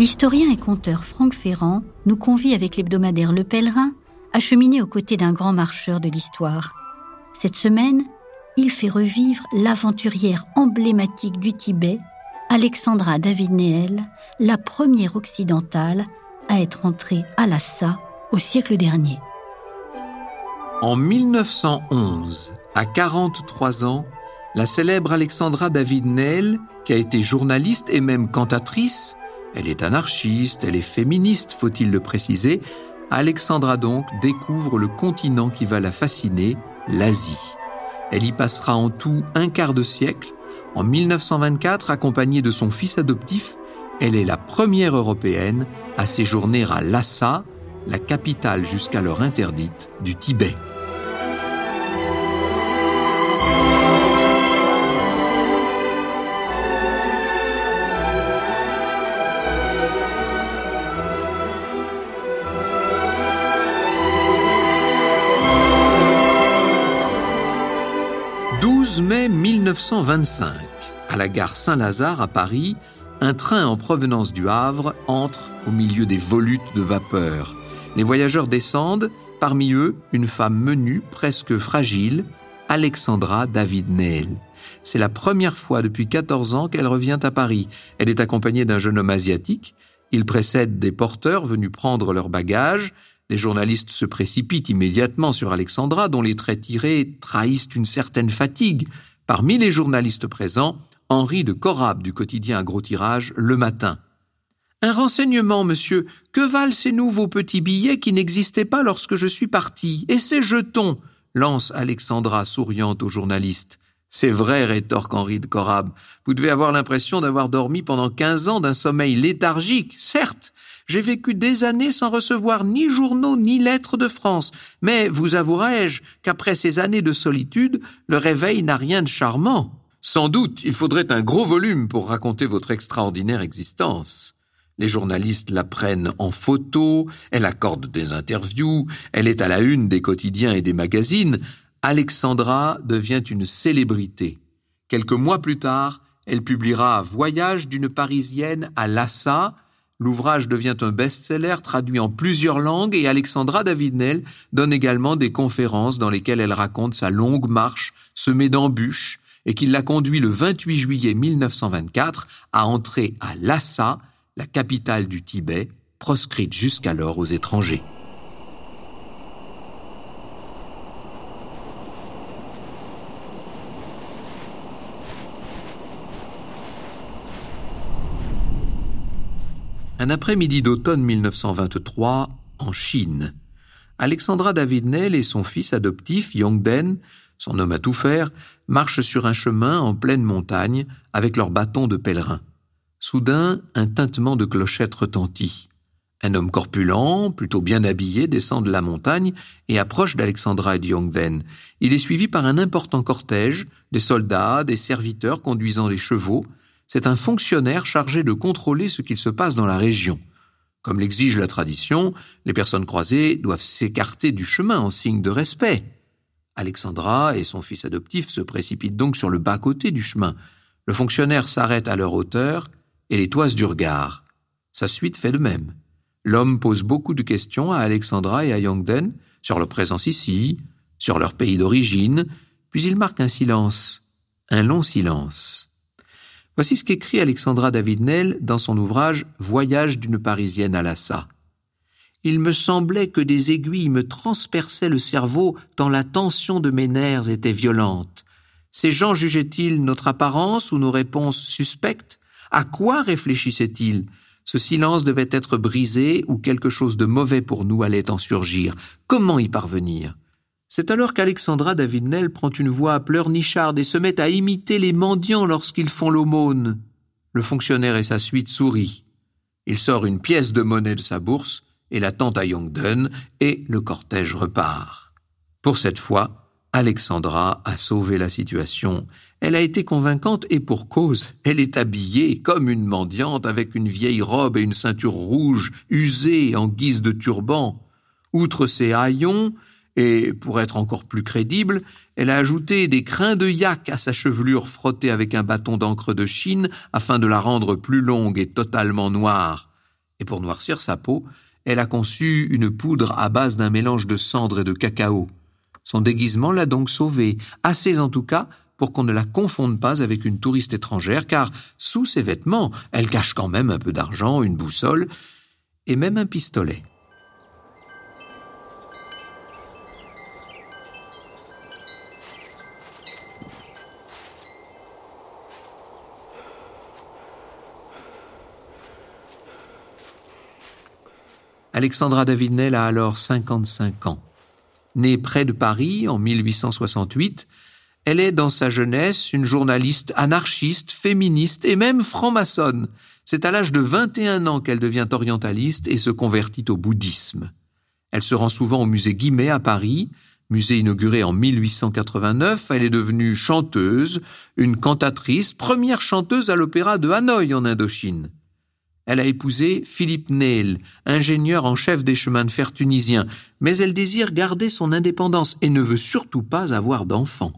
L'historien et conteur Franck Ferrand nous convie avec l'hebdomadaire Le Pèlerin à cheminer aux côtés d'un grand marcheur de l'histoire. Cette semaine, il fait revivre l'aventurière emblématique du Tibet, Alexandra David Nehel, la première occidentale à être entrée à Lhasa au siècle dernier. En 1911, à 43 ans, la célèbre Alexandra David Nehel, qui a été journaliste et même cantatrice, elle est anarchiste, elle est féministe, faut-il le préciser, Alexandra donc découvre le continent qui va la fasciner, l'Asie. Elle y passera en tout un quart de siècle. En 1924, accompagnée de son fils adoptif, elle est la première européenne à séjourner à Lhasa, la capitale jusqu'alors interdite du Tibet. 12 mai 1925, à la gare Saint-Lazare à Paris, un train en provenance du Havre entre au milieu des volutes de vapeur. Les voyageurs descendent, parmi eux une femme menue, presque fragile, Alexandra David Neil. C'est la première fois depuis 14 ans qu'elle revient à Paris. Elle est accompagnée d'un jeune homme asiatique. Il précède des porteurs venus prendre leurs bagages. Les journalistes se précipitent immédiatement sur Alexandra, dont les traits tirés trahissent une certaine fatigue. Parmi les journalistes présents, Henri de Corab du quotidien à gros tirage, Le Matin. Un renseignement, monsieur. Que valent ces nouveaux petits billets qui n'existaient pas lorsque je suis parti? Et ces jetons? lance Alexandra souriante au journaliste. C'est vrai, rétorque Henri de Corab. Vous devez avoir l'impression d'avoir dormi pendant quinze ans d'un sommeil léthargique, certes, j'ai vécu des années sans recevoir ni journaux ni lettres de France, mais vous avouerai-je qu'après ces années de solitude, le réveil n'a rien de charmant. Sans doute, il faudrait un gros volume pour raconter votre extraordinaire existence. Les journalistes la prennent en photo, elle accorde des interviews, elle est à la une des quotidiens et des magazines. Alexandra devient une célébrité. Quelques mois plus tard, elle publiera Voyage d'une Parisienne à Lhasa, L'ouvrage devient un best-seller traduit en plusieurs langues et Alexandra Davidnel donne également des conférences dans lesquelles elle raconte sa longue marche semée d'embûches et qui l'a conduit le 28 juillet 1924 à entrer à Lhasa, la capitale du Tibet, proscrite jusqu'alors aux étrangers. Un après-midi d'automne 1923, en Chine, Alexandra David-Nel et son fils adoptif Yongden, son homme à tout faire, marchent sur un chemin en pleine montagne avec leur bâton de pèlerin. Soudain, un tintement de clochette retentit. Un homme corpulent, plutôt bien habillé, descend de la montagne et approche d'Alexandra et de Yongden. Il est suivi par un important cortège, des soldats, des serviteurs conduisant les chevaux, c'est un fonctionnaire chargé de contrôler ce qu'il se passe dans la région. Comme l'exige la tradition, les personnes croisées doivent s'écarter du chemin en signe de respect. Alexandra et son fils adoptif se précipitent donc sur le bas-côté du chemin. Le fonctionnaire s'arrête à leur hauteur et les toise du regard. Sa suite fait de même. L'homme pose beaucoup de questions à Alexandra et à Yongden sur leur présence ici, sur leur pays d'origine, puis il marque un silence, un long silence. Voici ce qu'écrit Alexandra David-Nel dans son ouvrage Voyage d'une Parisienne à Lhasa. Il me semblait que des aiguilles me transperçaient le cerveau tant la tension de mes nerfs était violente. Ces gens jugeaient-ils notre apparence ou nos réponses suspectes? À quoi réfléchissaient-ils? Ce silence devait être brisé ou quelque chose de mauvais pour nous allait en surgir. Comment y parvenir? C'est alors qu'Alexandra David-Nel prend une voix pleurnicharde et se met à imiter les mendiants lorsqu'ils font l'aumône. Le fonctionnaire et sa suite sourient. Il sort une pièce de monnaie de sa bourse et la tente à Yongden et le cortège repart. Pour cette fois, Alexandra a sauvé la situation. Elle a été convaincante et pour cause. Elle est habillée comme une mendiante avec une vieille robe et une ceinture rouge usée en guise de turban. Outre ses haillons, et, pour être encore plus crédible, elle a ajouté des crins de yak à sa chevelure frottée avec un bâton d'encre de Chine afin de la rendre plus longue et totalement noire. Et pour noircir sa peau, elle a conçu une poudre à base d'un mélange de cendre et de cacao. Son déguisement l'a donc sauvée, assez en tout cas pour qu'on ne la confonde pas avec une touriste étrangère, car sous ses vêtements, elle cache quand même un peu d'argent, une boussole et même un pistolet. Alexandra Davidnel a alors 55 ans. Née près de Paris en 1868, elle est dans sa jeunesse une journaliste anarchiste, féministe et même franc-maçonne. C'est à l'âge de 21 ans qu'elle devient orientaliste et se convertit au bouddhisme. Elle se rend souvent au musée Guimet à Paris, musée inauguré en 1889. Elle est devenue chanteuse, une cantatrice, première chanteuse à l'opéra de Hanoï en Indochine. Elle a épousé Philippe Neil, ingénieur en chef des chemins de fer tunisiens, mais elle désire garder son indépendance et ne veut surtout pas avoir d'enfants.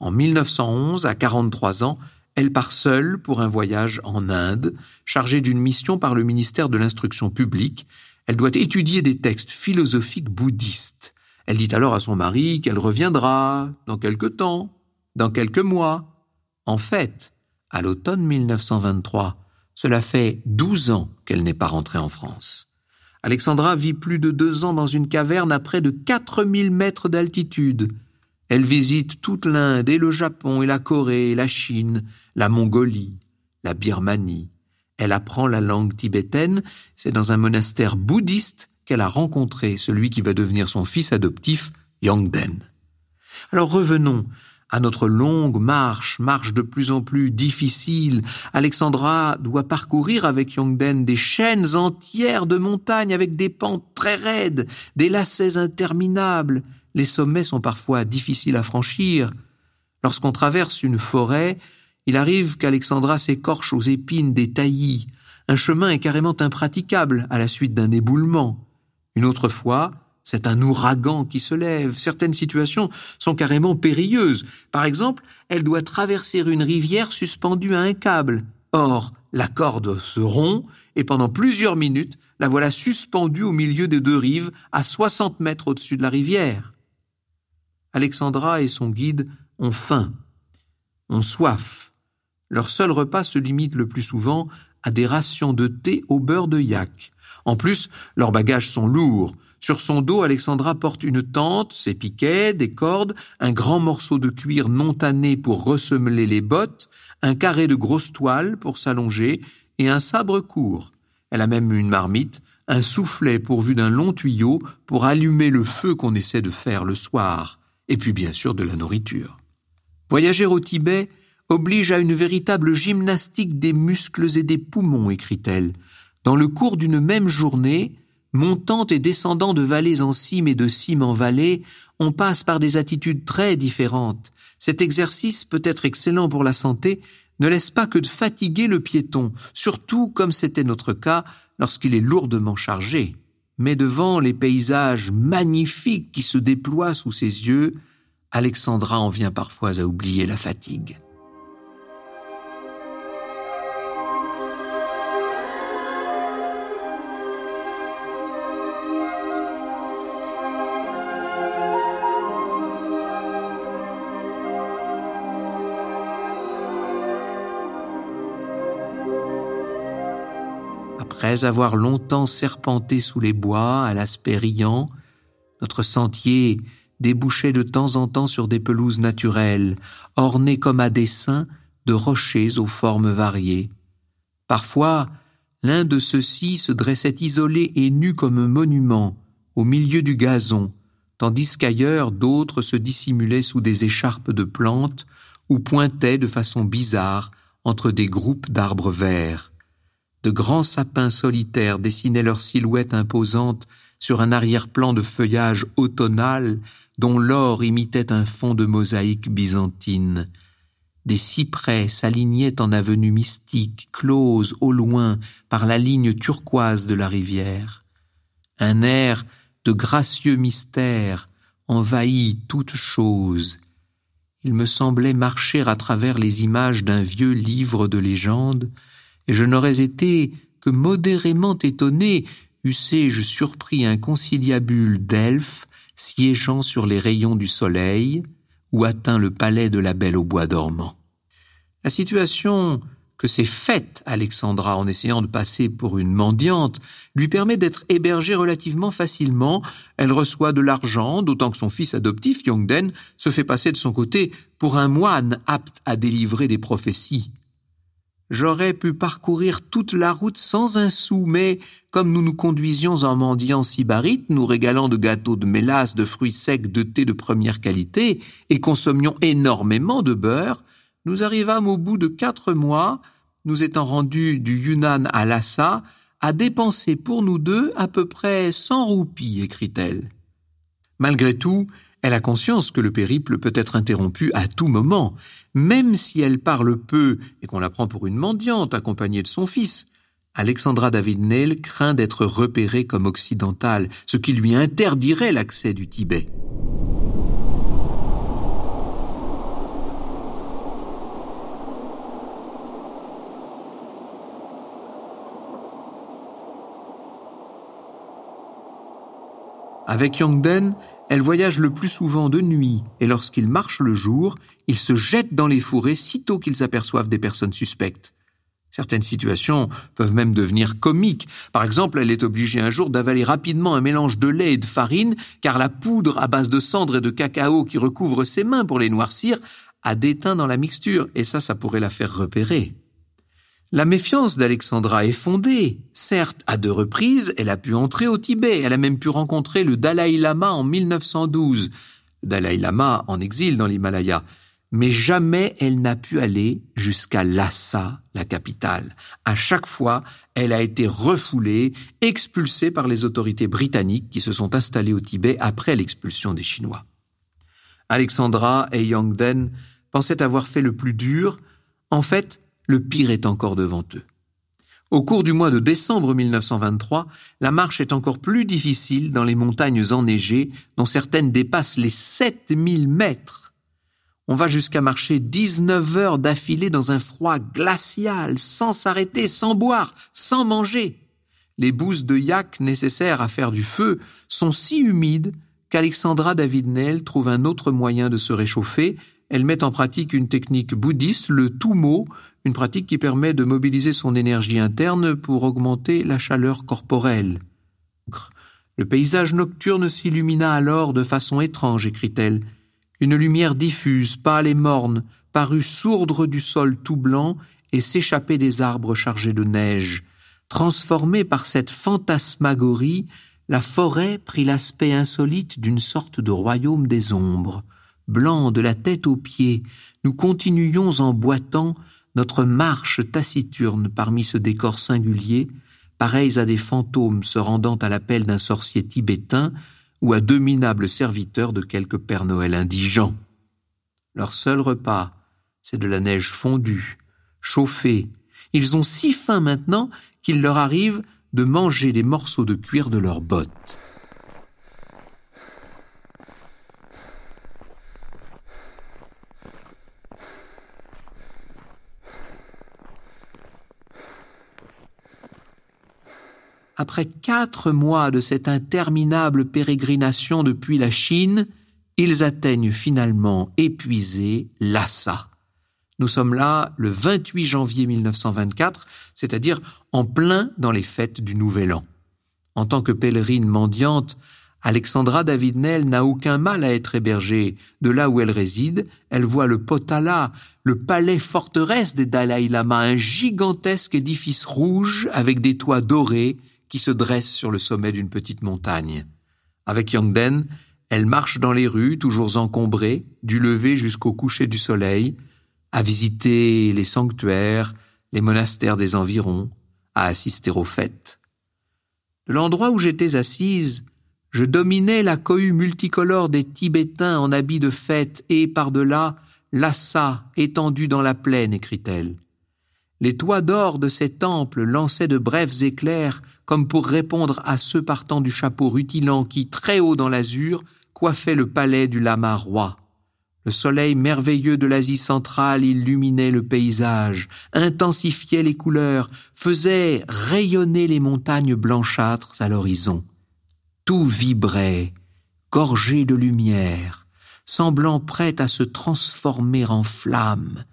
En 1911, à 43 ans, elle part seule pour un voyage en Inde, chargée d'une mission par le ministère de l'Instruction publique. Elle doit étudier des textes philosophiques bouddhistes. Elle dit alors à son mari qu'elle reviendra dans quelque temps, dans quelques mois. En fait, à l'automne 1923, cela fait douze ans qu'elle n'est pas rentrée en France. Alexandra vit plus de deux ans dans une caverne à près de 4000 mètres d'altitude. Elle visite toute l'Inde et le Japon et la Corée et la Chine, la Mongolie, la Birmanie. Elle apprend la langue tibétaine, c'est dans un monastère bouddhiste qu'elle a rencontré celui qui va devenir son fils adoptif, Yongden. Alors revenons à notre longue marche, marche de plus en plus difficile. Alexandra doit parcourir avec Yongden des chaînes entières de montagnes avec des pentes très raides, des lacets interminables. Les sommets sont parfois difficiles à franchir. Lorsqu'on traverse une forêt, il arrive qu'Alexandra s'écorche aux épines des taillis. Un chemin est carrément impraticable à la suite d'un éboulement. Une autre fois, c'est un ouragan qui se lève. Certaines situations sont carrément périlleuses. Par exemple, elle doit traverser une rivière suspendue à un câble. Or, la corde se rompt et pendant plusieurs minutes, la voilà suspendue au milieu des deux rives à 60 mètres au-dessus de la rivière. Alexandra et son guide ont faim, ont soif. Leur seul repas se limite le plus souvent à des rations de thé au beurre de yak. En plus, leurs bagages sont lourds. Sur son dos, Alexandra porte une tente, ses piquets, des cordes, un grand morceau de cuir non tanné pour ressemeler les bottes, un carré de grosse toile pour s'allonger et un sabre court. Elle a même une marmite, un soufflet pourvu d'un long tuyau pour allumer le feu qu'on essaie de faire le soir et puis bien sûr de la nourriture. Voyager au Tibet oblige à une véritable gymnastique des muscles et des poumons, écrit-elle. Dans le cours d'une même journée, montant et descendant de vallées en cime et de cime en vallée, on passe par des attitudes très différentes. Cet exercice peut être excellent pour la santé, ne laisse pas que de fatiguer le piéton, surtout comme c'était notre cas lorsqu'il est lourdement chargé mais devant les paysages magnifiques qui se déploient sous ses yeux, Alexandra en vient parfois à oublier la fatigue. Après avoir longtemps serpenté sous les bois à l'aspect riant, notre sentier débouchait de temps en temps sur des pelouses naturelles, ornées comme à dessein de rochers aux formes variées. Parfois, l'un de ceux-ci se dressait isolé et nu comme un monument, au milieu du gazon, tandis qu'ailleurs d'autres se dissimulaient sous des écharpes de plantes ou pointaient de façon bizarre entre des groupes d'arbres verts. De grands sapins solitaires dessinaient leurs silhouettes imposantes sur un arrière-plan de feuillage automnal dont l'or imitait un fond de mosaïque byzantine. Des cyprès s'alignaient en avenues mystiques, closes au loin par la ligne turquoise de la rivière. Un air de gracieux mystère envahit toute chose. Il me semblait marcher à travers les images d'un vieux livre de légendes et je n'aurais été que modérément étonné eussé-je surpris un conciliabule d'elfes siégeant sur les rayons du soleil ou atteint le palais de la belle au bois dormant. La situation que s'est faite Alexandra en essayant de passer pour une mendiante lui permet d'être hébergée relativement facilement. Elle reçoit de l'argent, d'autant que son fils adoptif, Yongden, se fait passer de son côté pour un moine apte à délivrer des prophéties. J'aurais pu parcourir toute la route sans un sou, mais comme nous nous conduisions en mendiant sibarites, nous régalant de gâteaux de mélasse, de fruits secs, de thé de première qualité, et consommions énormément de beurre, nous arrivâmes au bout de quatre mois, nous étant rendus du Yunnan à Lhasa, à dépenser pour nous deux à peu près cent roupies, écrit-elle. Malgré tout, elle a conscience que le périple peut être interrompu à tout moment, même si elle parle peu et qu'on la prend pour une mendiante accompagnée de son fils. Alexandra David Neil craint d'être repérée comme occidentale, ce qui lui interdirait l'accès du Tibet. Avec Yongden, elle voyage le plus souvent de nuit, et lorsqu'ils marchent le jour, ils se jettent dans les fourrés sitôt qu'ils aperçoivent des personnes suspectes. Certaines situations peuvent même devenir comiques. Par exemple, elle est obligée un jour d'avaler rapidement un mélange de lait et de farine, car la poudre à base de cendres et de cacao qui recouvre ses mains pour les noircir a déteint dans la mixture, et ça, ça pourrait la faire repérer. La méfiance d'Alexandra est fondée. Certes, à deux reprises, elle a pu entrer au Tibet. Elle a même pu rencontrer le Dalai Lama en 1912. Le Dalai Lama en exil dans l'Himalaya. Mais jamais elle n'a pu aller jusqu'à Lhasa, la capitale. À chaque fois, elle a été refoulée, expulsée par les autorités britanniques qui se sont installées au Tibet après l'expulsion des Chinois. Alexandra et Yangden pensaient avoir fait le plus dur. En fait, le pire est encore devant eux. Au cours du mois de décembre 1923, la marche est encore plus difficile dans les montagnes enneigées, dont certaines dépassent les 7000 mètres. On va jusqu'à marcher 19 heures d'affilée dans un froid glacial, sans s'arrêter, sans boire, sans manger. Les bouses de yak nécessaires à faire du feu sont si humides qu'Alexandra David-Nel trouve un autre moyen de se réchauffer. Elle met en pratique une technique bouddhiste, le tumo, une pratique qui permet de mobiliser son énergie interne pour augmenter la chaleur corporelle. Le paysage nocturne s'illumina alors de façon étrange, écrit-elle. Une lumière diffuse, pâle et morne, parut sourdre du sol tout blanc et s'échapper des arbres chargés de neige. Transformée par cette fantasmagorie, la forêt prit l'aspect insolite d'une sorte de royaume des ombres. Blanc de la tête aux pieds, nous continuions en boitant notre marche taciturne parmi ce décor singulier, pareils à des fantômes se rendant à l'appel d'un sorcier tibétain ou à deux minables serviteurs de quelque Père Noël indigent. Leur seul repas, c'est de la neige fondue, chauffée. Ils ont si faim maintenant qu'il leur arrive de manger des morceaux de cuir de leurs bottes. Après quatre mois de cette interminable pérégrination depuis la Chine, ils atteignent finalement, épuisés, Lhasa. Nous sommes là le 28 janvier 1924, c'est-à-dire en plein dans les fêtes du Nouvel An. En tant que pèlerine mendiante, Alexandra David-Nel n'a aucun mal à être hébergée. De là où elle réside, elle voit le Potala, le palais forteresse des Dalai Lama, un gigantesque édifice rouge avec des toits dorés qui se dresse sur le sommet d'une petite montagne. Avec Yangden, elle marche dans les rues, toujours encombrées, du lever jusqu'au coucher du soleil, à visiter les sanctuaires, les monastères des environs, à assister aux fêtes. De l'endroit où j'étais assise, je dominais la cohue multicolore des Tibétains en habits de fête et, par-delà, Lhasa étendu dans la plaine, écrit-elle. Les toits d'or de ces temples lançaient de brefs éclairs comme pour répondre à ceux partant du chapeau rutilant qui, très haut dans l'azur, coiffait le palais du lama roi. Le soleil merveilleux de l'Asie centrale illuminait le paysage, intensifiait les couleurs, faisait rayonner les montagnes blanchâtres à l'horizon. Tout vibrait, gorgé de lumière, semblant prêt à se transformer en flamme,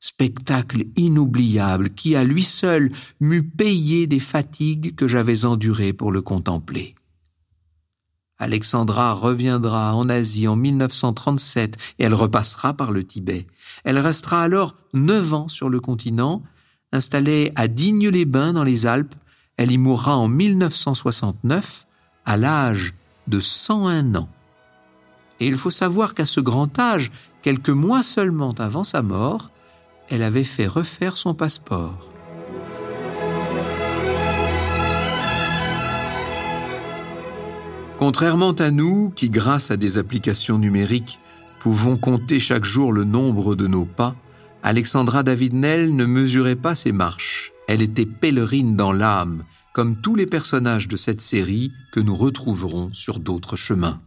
spectacle inoubliable qui à lui seul m'eût payé des fatigues que j'avais endurées pour le contempler. Alexandra reviendra en Asie en 1937 et elle repassera par le Tibet. Elle restera alors neuf ans sur le continent, installée à Digne-les-Bains dans les Alpes. Elle y mourra en 1969 à l'âge de 101 ans. Et il faut savoir qu'à ce grand âge, quelques mois seulement avant sa mort, elle avait fait refaire son passeport. Contrairement à nous, qui grâce à des applications numériques pouvons compter chaque jour le nombre de nos pas, Alexandra David-Nell ne mesurait pas ses marches. Elle était pèlerine dans l'âme, comme tous les personnages de cette série que nous retrouverons sur d'autres chemins.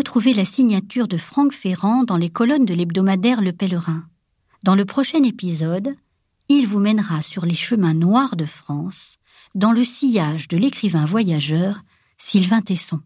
Retrouvez la signature de Franck Ferrand dans les colonnes de l'hebdomadaire Le Pèlerin. Dans le prochain épisode, il vous mènera sur les chemins noirs de France, dans le sillage de l'écrivain voyageur Sylvain Tesson.